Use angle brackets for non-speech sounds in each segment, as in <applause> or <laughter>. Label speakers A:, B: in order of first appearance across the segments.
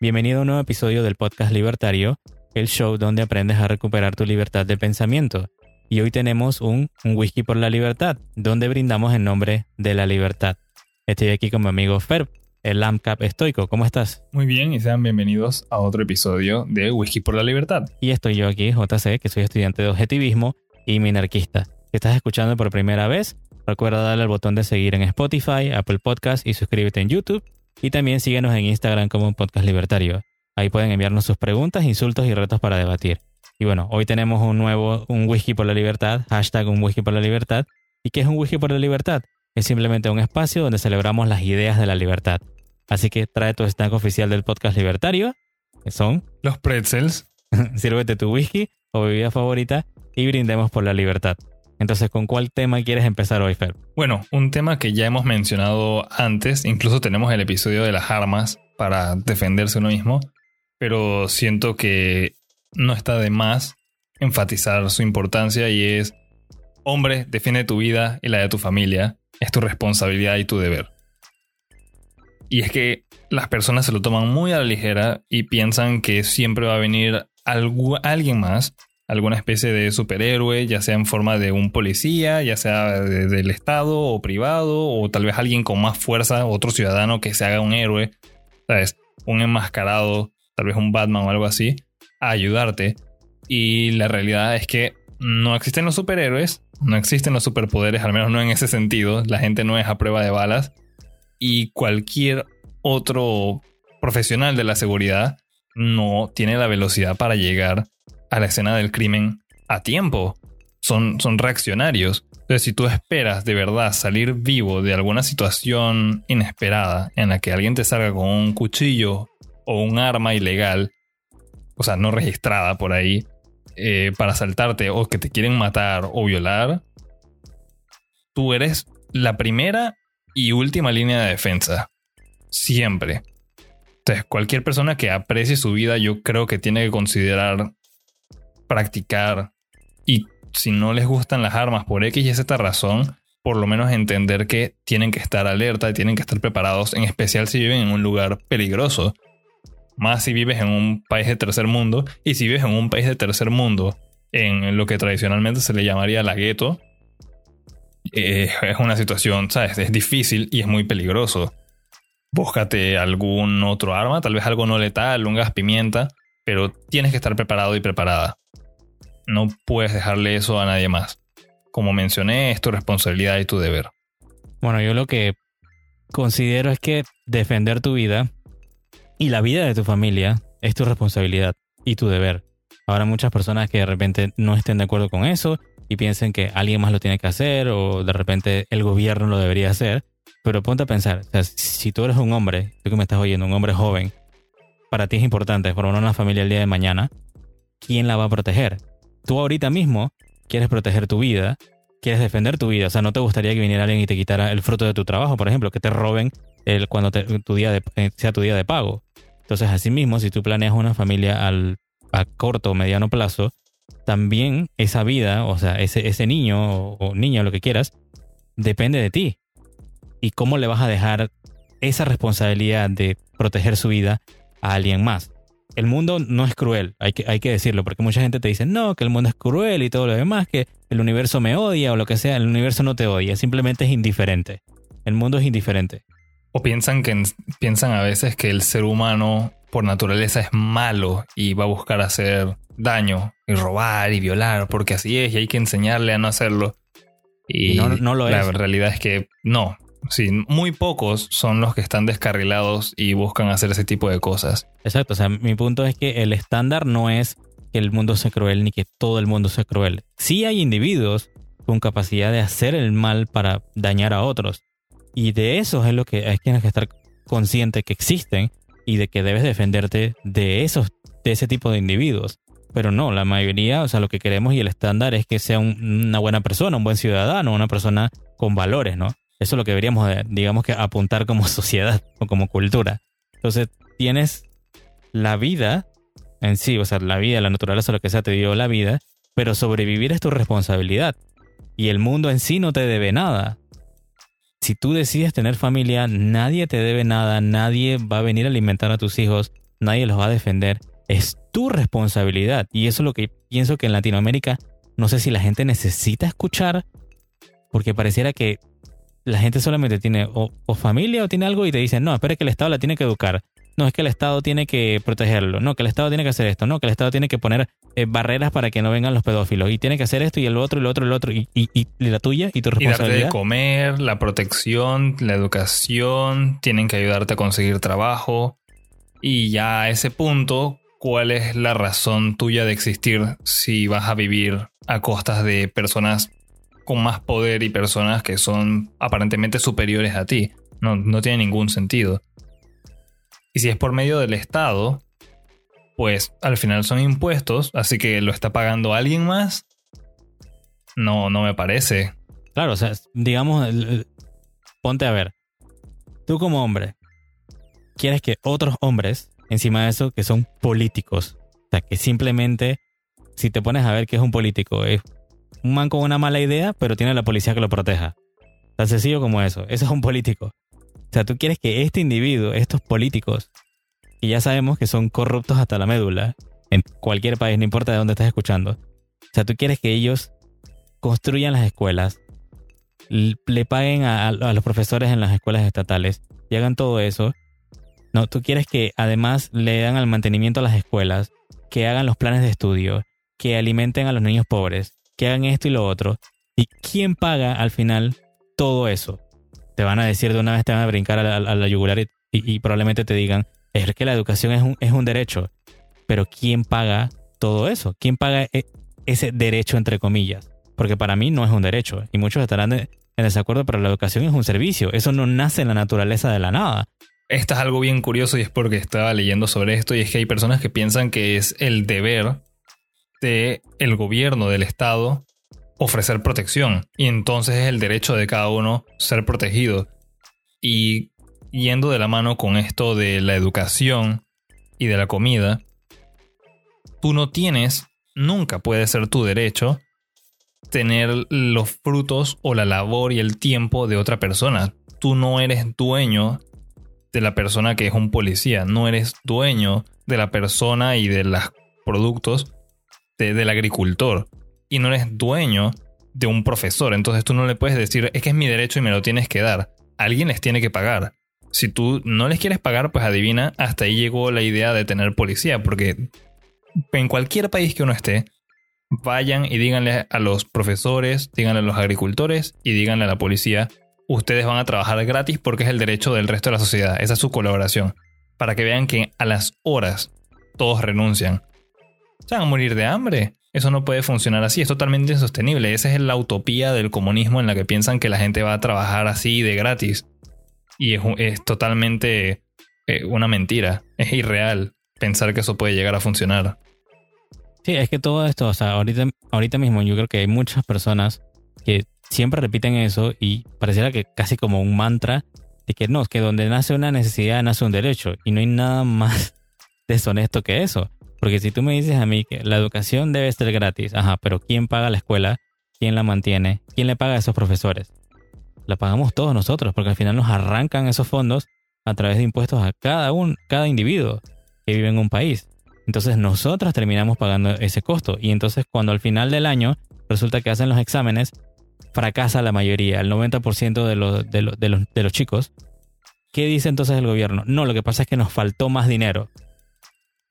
A: Bienvenido a un nuevo episodio del podcast Libertario, el show donde aprendes a recuperar tu libertad de pensamiento. Y hoy tenemos un, un whisky por la libertad, donde brindamos en nombre de la libertad. Estoy aquí con mi amigo Ferb, el AMCAP estoico. ¿Cómo estás?
B: Muy bien y sean bienvenidos a otro episodio de Whisky por la Libertad.
A: Y estoy yo aquí, JC, que soy estudiante de objetivismo y minarquista. Si estás escuchando por primera vez, recuerda darle al botón de seguir en Spotify, Apple Podcast y suscríbete en YouTube y también síguenos en Instagram como un podcast libertario. Ahí pueden enviarnos sus preguntas, insultos y retos para debatir. Y bueno, hoy tenemos un nuevo, un whisky por la libertad, hashtag un whisky por la libertad. ¿Y qué es un whisky por la libertad? Es simplemente un espacio donde celebramos las ideas de la libertad. Así que trae tu snack oficial del podcast libertario, que son
B: los pretzels. <laughs>
A: Sírvete tu whisky o bebida favorita y brindemos por la libertad. Entonces, ¿con cuál tema quieres empezar hoy, Fer?
B: Bueno, un tema que ya hemos mencionado antes, incluso tenemos el episodio de las armas para defenderse uno mismo, pero siento que no está de más enfatizar su importancia y es, hombre, defiende tu vida y la de tu familia, es tu responsabilidad y tu deber. Y es que las personas se lo toman muy a la ligera y piensan que siempre va a venir alguien más alguna especie de superhéroe, ya sea en forma de un policía, ya sea del Estado o privado, o tal vez alguien con más fuerza, otro ciudadano que se haga un héroe, ¿sabes? Un enmascarado, tal vez un Batman o algo así, a ayudarte. Y la realidad es que no existen los superhéroes, no existen los superpoderes, al menos no en ese sentido. La gente no es a prueba de balas. Y cualquier otro profesional de la seguridad no tiene la velocidad para llegar a la escena del crimen a tiempo. Son, son reaccionarios. Entonces, si tú esperas de verdad salir vivo de alguna situación inesperada en la que alguien te salga con un cuchillo o un arma ilegal, o sea, no registrada por ahí, eh, para asaltarte o que te quieren matar o violar, tú eres la primera y última línea de defensa. Siempre. Entonces, cualquier persona que aprecie su vida, yo creo que tiene que considerar practicar y si no les gustan las armas por X y Z razón, por lo menos entender que tienen que estar alerta y tienen que estar preparados, en especial si viven en un lugar peligroso. Más si vives en un país de tercer mundo y si vives en un país de tercer mundo, en lo que tradicionalmente se le llamaría la gueto, eh, es una situación, ¿sabes? Es difícil y es muy peligroso. Búscate algún otro arma, tal vez algo no letal, un gas pimienta, pero tienes que estar preparado y preparada no puedes dejarle eso a nadie más. Como mencioné, es tu responsabilidad y tu deber.
A: Bueno, yo lo que considero es que defender tu vida y la vida de tu familia es tu responsabilidad y tu deber. Habrá muchas personas que de repente no estén de acuerdo con eso y piensen que alguien más lo tiene que hacer o de repente el gobierno lo debería hacer. Pero ponte a pensar, si tú eres un hombre, tú que me estás oyendo, un hombre joven, para ti es importante formar una familia el día de mañana, ¿quién la va a proteger? Tú ahorita mismo quieres proteger tu vida, quieres defender tu vida. O sea, no te gustaría que viniera alguien y te quitara el fruto de tu trabajo, por ejemplo, que te roben el, cuando tu día eh, sea tu día de pago. Entonces, asimismo, si tú planeas una familia al, a corto o mediano plazo, también esa vida, o sea, ese, ese niño o, o niña, lo que quieras, depende de ti. ¿Y cómo le vas a dejar esa responsabilidad de proteger su vida a alguien más? El mundo no es cruel, hay que, hay que decirlo, porque mucha gente te dice, no, que el mundo es cruel y todo lo demás, que el universo me odia o lo que sea, el universo no te odia, simplemente es indiferente. El mundo es indiferente.
B: O piensan que piensan a veces que el ser humano por naturaleza es malo y va a buscar hacer daño y robar y violar, porque así es y hay que enseñarle a no hacerlo. Y, no, no, lo la realidad es que no. Sí, muy pocos son los que están descarrilados y buscan hacer ese tipo de cosas.
A: Exacto, o sea, mi punto es que el estándar no es que el mundo sea cruel ni que todo el mundo sea cruel. Sí hay individuos con capacidad de hacer el mal para dañar a otros. Y de eso es lo que hay que estar consciente que existen y de que debes defenderte de esos, de ese tipo de individuos. Pero no, la mayoría, o sea, lo que queremos y el estándar es que sea una buena persona, un buen ciudadano, una persona con valores, ¿no? Eso es lo que deberíamos, digamos que, apuntar como <laughs> sociedad o como cultura. Entonces, tienes la vida en sí, o sea, la vida, la naturaleza, lo que sea, te dio la vida, pero sobrevivir es tu responsabilidad. Y el mundo en sí no te debe nada. si tú decides tener familia, nadie te debe nada, nadie va a venir a alimentar a tus hijos, nadie los va a defender. Es tu responsabilidad. Y eso es lo que pienso que en Latinoamérica, no sé si la gente necesita escuchar, porque pareciera que la gente solamente tiene o, familia o tiene algo y te dicen, no, espera que el Estado la tiene que educar. No, es que el Estado tiene que protegerlo. No, que el Estado tiene que hacer esto. No, que el Estado tiene que poner eh, barreras para que no vengan los pedófilos. Y tiene que hacer esto y el otro y el otro y el otro. Y, y, la tuya y tu responsabilidad.
B: Y darte de comer, la protección, la educación. Tienen que ayudarte a conseguir trabajo. Y ya a ese punto, ¿cuál es la razón tuya de existir si vas a vivir a costas de personas con más poder y personas que son aparentemente superiores a ti. No, no tiene ningún sentido. Y si es por medio del Estado, pues al final son impuestos, así que lo está pagando alguien más. No, no me parece.
A: Claro, o sea, digamos, ponte a ver. Tú como hombre, quieres que otros hombres, encima de eso, que son políticos, o sea, que simplemente, si te pones a ver que es un político, es un man con una mala idea, pero tiene la policía que lo proteja. Tan sencillo como eso. Eso es un político. O sea, tú quieres que este individuo, estos políticos, y ya sabemos que son corruptos hasta la médula, en cualquier país, no importa de dónde estés escuchando. O sea, tú quieres que ellos construyan las escuelas, le paguen a, los profesores en las escuelas estatales y hagan todo eso. No, tú quieres que además le dan al mantenimiento a las escuelas, que hagan los planes de estudio, que alimenten a los niños pobres, que hagan esto y lo otro. ¿Y quién paga al final todo eso? Te van a decir de una vez, te van a brincar a la, yugular y, probablemente te digan, es que la educación es un, es un derecho. Pero ¿quién paga todo eso? ¿Quién paga e, ese derecho entre comillas? Porque para mí no es un derecho. Y muchos estarán en desacuerdo, pero la educación es un servicio. Eso no nace en la naturaleza de la nada.
B: Esto es algo bien curioso y es porque estaba leyendo sobre esto y es que hay personas que piensan que es el deber de el gobierno del Estado ofrecer protección y entonces es el derecho de cada uno ser protegido. Y yendo de la mano con esto de la educación y de la comida, tú no tienes, nunca puede ser tu derecho tener los frutos o la labor y el tiempo de otra persona. Tú no eres dueño de la persona que es un policía, no eres dueño de la persona y de los productos del agricultor y no eres dueño de un profesor. Entonces tú no le puedes decir, es que es mi derecho y me lo tienes que dar. Alguien les tiene que pagar. Si tú no les quieres pagar, pues adivina, hasta ahí llegó la idea de tener policía, porque en cualquier país que uno esté, vayan y díganle a los profesores, díganle a los agricultores y díganle a la policía, ustedes van a trabajar gratis porque es el derecho del resto de la sociedad. Esa es su colaboración. Para que vean que a las horas todos renuncian se van a morir de hambre. Eso no puede funcionar así, es totalmente insostenible. Esa es la utopía del comunismo en la que piensan que la gente va a trabajar así de gratis. Y es, totalmente eh, una mentira, es irreal pensar que eso puede llegar a funcionar.
A: Sí, es que todo esto, o sea, ahorita, ahorita mismo yo creo que hay muchas personas que siempre repiten eso y pareciera que casi como un mantra de que no, que donde nace una necesidad nace un derecho y no hay nada más <laughs> deshonesto que eso. Porque si tú me dices a mí que la educación debe ser gratis, ajá, pero ¿quién paga la escuela? ¿Quién la mantiene? ¿Quién le paga a esos profesores? La pagamos todos nosotros, porque al final nos arrancan esos fondos a través de impuestos a cada, un, cada individuo que vive en un país. Entonces nosotros terminamos pagando ese costo. Y entonces cuando al final del año resulta que hacen los exámenes, fracasa la mayoría, el 90% de de, los, de, los, de los chicos. ¿Qué dice entonces el gobierno? No, lo que pasa es que nos faltó más dinero.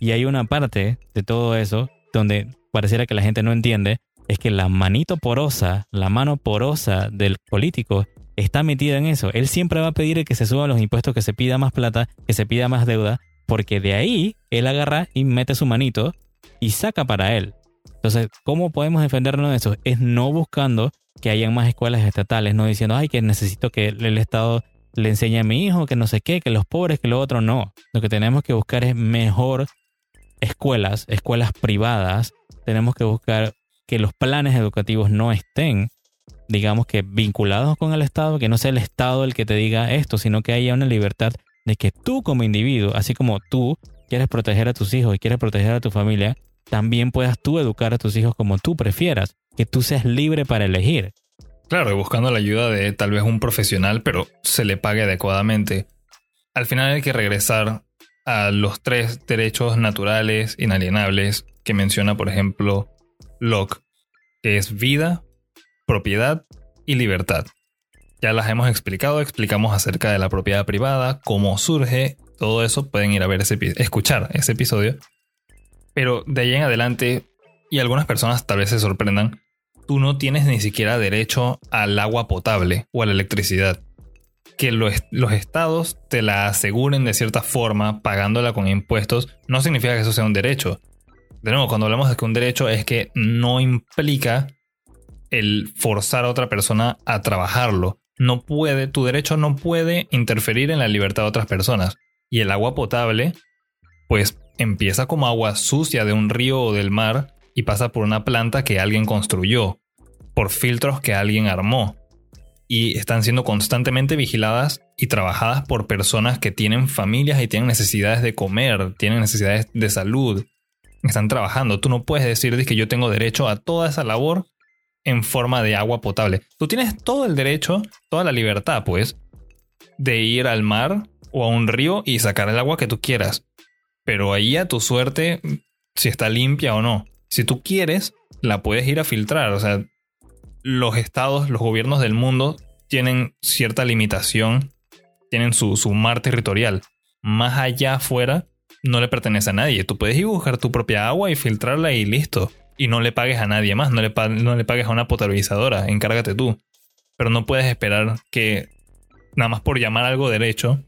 A: Y hay una parte de todo eso donde pareciera que la gente no entiende, es que la manito porosa, la mano porosa del político está metida en eso. Él siempre va a pedir que se suban los impuestos, que se pida más plata, que se pida más deuda, porque de ahí él agarra y mete su manito y saca para él. Entonces, ¿cómo podemos defendernos de eso? Es no buscando que hayan más escuelas estatales, no diciendo, ay, que necesito que el Estado le enseñe a mi hijo, que no sé qué, que los pobres, que lo otro, no. Lo que tenemos que buscar es mejor escuelas, escuelas privadas, tenemos que buscar que los planes educativos no estén, digamos que vinculados con el Estado, que no sea el Estado el que te diga esto, sino que haya una libertad de que tú como individuo, así como tú quieres proteger a tus hijos y quieres proteger a tu familia, también puedas tú educar a tus hijos como tú prefieras, que tú seas libre para elegir.
B: Claro, buscando la ayuda de tal vez un profesional, pero se le pague adecuadamente. Al final hay que regresar a los tres derechos naturales inalienables que menciona, por ejemplo, Locke, que es vida, propiedad y libertad. Ya las hemos explicado, explicamos acerca de la propiedad privada, cómo surge, todo eso pueden ir a ver ese escuchar ese episodio. Pero de ahí en adelante, y algunas personas tal vez se sorprendan, tú no tienes ni siquiera derecho al agua potable o a la electricidad. Que los, estados te la aseguren de cierta forma, pagándola con impuestos, no significa que eso sea un derecho. De nuevo, cuando hablamos de que un derecho es que no implica el forzar a otra persona a trabajarlo no puede, tu derecho no puede interferir en la libertad de otras personas. Y el agua potable, pues empieza como agua sucia de un río o del mar y pasa por una planta que alguien construyó, por filtros que alguien armó. Y están siendo constantemente vigiladas y trabajadas por personas que tienen familias y tienen necesidades de comer, tienen necesidades de salud. Están trabajando. Tú no puedes decir que yo tengo derecho a toda esa labor en forma de agua potable. Tú tienes todo el derecho, toda la libertad, pues, de ir al mar o a un río y sacar el agua que tú quieras. Pero ahí a tu suerte si está limpia o no. Si tú quieres, la puedes ir a filtrar. O sea, los estados, los gobiernos del mundo tienen cierta limitación, tienen su, su mar territorial. Más allá afuera no le pertenece a nadie. Tú puedes ir a buscar tu propia agua y filtrarla y listo y no le pagues a nadie más, no le, no le pagues a una potabilizadora, encárgate tú. Pero no puedes esperar que nada más por llamar algo derecho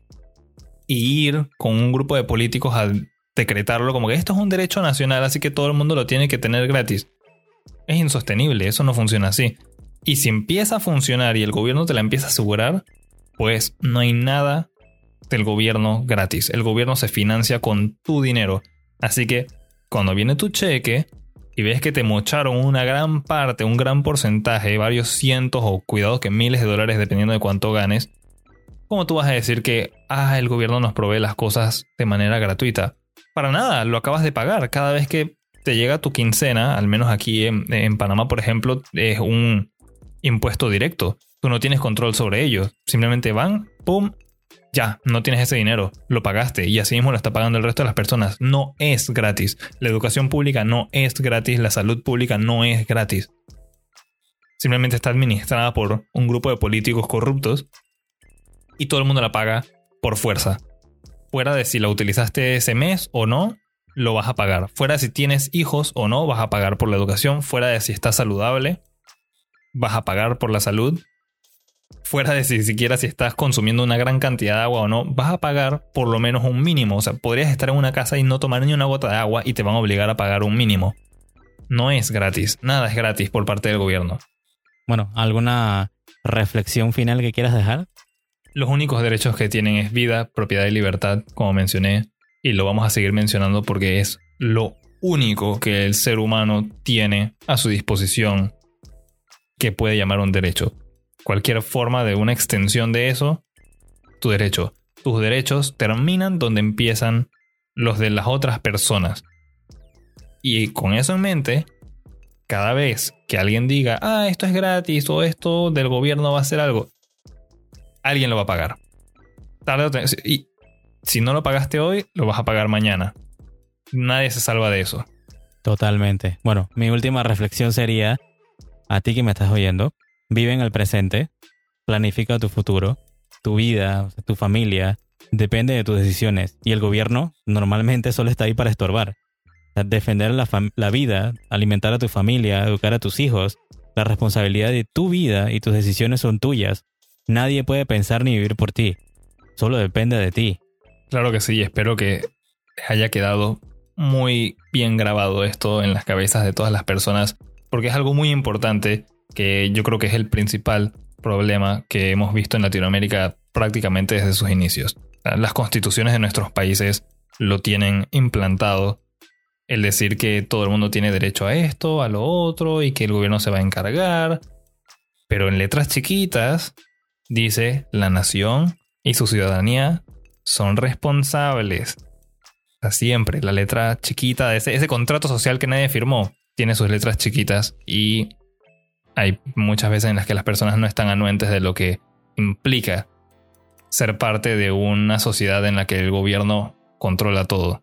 B: y ir con un grupo de políticos a decretarlo como que esto es un derecho nacional, así que todo el mundo lo tiene que tener gratis. Es insostenible, eso no funciona así. Y si empieza a funcionar y el gobierno te la empieza a asegurar, pues no hay nada del gobierno gratis. El gobierno se financia con tu dinero. Así que cuando viene tu cheque, y ves que te mocharon una gran parte, un gran porcentaje, varios cientos o cuidado que miles de dólares dependiendo de cuánto ganes, ¿cómo tú vas a decir que ah, el gobierno nos provee las cosas de manera gratuita? Para nada, lo acabas de pagar. Cada vez que te llega tu quincena, al menos aquí en, Panamá, por ejemplo, es un impuesto directo. Tú no tienes control sobre ellos. Simplemente van, pum, ya, no tienes ese dinero, lo pagaste y así mismo lo está pagando el resto de las personas. No es gratis. La educación pública no es gratis, la salud pública no es gratis. Simplemente está administrada por un grupo de políticos corruptos y todo el mundo la paga por fuerza. Fuera de si la utilizaste ese mes o no, lo vas a pagar. Fuera de si tienes hijos o no, vas a pagar por la educación. Fuera de si estás saludable, vas a pagar por la salud fuera de si siquiera si estás consumiendo una gran cantidad de agua o no, vas a pagar por lo menos un mínimo. O sea, podrías estar en una casa y no tomar ni una gota de agua y te van a obligar a pagar un mínimo. No es gratis, nada es gratis por parte del gobierno.
A: Bueno, ¿alguna reflexión final que quieras dejar?
B: Los únicos derechos que tienen es vida, propiedad y libertad, como mencioné, y lo vamos a seguir mencionando porque es lo único que el ser humano tiene a su disposición que puede llamar un derecho cualquier forma de una extensión de eso, tu derecho. Tus derechos terminan donde empiezan los de las otras personas. Y con eso en mente, cada vez que alguien diga, ah, esto es gratis o esto del gobierno va a hacer algo, alguien lo va a pagar. Tarde y si no lo pagaste hoy, lo vas a pagar mañana. Nadie se salva de eso.
A: Totalmente. Bueno, mi última reflexión sería, a ti que me estás oyendo, Vive en el presente, planifica tu futuro, tu vida, tu familia, depende de tus decisiones. Y el gobierno normalmente solo está ahí para estorbar. Defender la, la vida, alimentar a tu familia, educar a tus hijos, la responsabilidad de tu vida y tus decisiones son tuyas. Nadie puede pensar ni vivir por ti. Solo depende de ti.
B: Claro que sí, espero que haya quedado muy bien grabado esto en las cabezas de todas las personas, porque es algo muy importante que yo creo que es el principal problema que hemos visto en Latinoamérica prácticamente desde sus inicios. Las constituciones de nuestros países lo tienen implantado, el decir que todo el mundo tiene derecho a esto, a lo otro y que el gobierno se va a encargar, pero en letras chiquitas dice la nación y su ciudadanía son responsables. siempre, la letra chiquita de ese, contrato social que nadie firmó tiene sus letras chiquitas y hay muchas veces en las que las personas no están anuentes de lo que implica ser parte de una sociedad en la que el gobierno controla todo.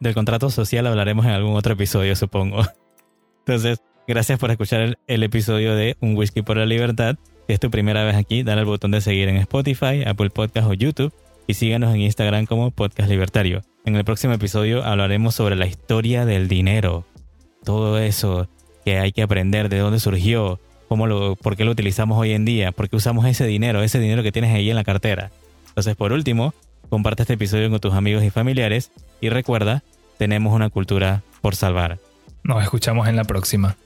A: Del contrato social hablaremos en algún otro episodio, supongo. <laughs> Entonces, gracias por escuchar el, el episodio de Un Whisky por la Libertad. Si es tu primera vez aquí, dale al botón de seguir en Spotify, Apple Podcast o YouTube y síganos en Instagram como Podcast Libertario. En el próximo episodio hablaremos sobre la historia del dinero. Todo eso que hay que aprender, de dónde surgió, cómo lo, por qué lo utilizamos hoy en día, por qué usamos ese dinero, ese dinero que tienes ahí en la cartera. Entonces, por último, comparte este episodio con tus amigos y familiares y recuerda, tenemos una cultura por salvar.
B: Nos escuchamos en la próxima.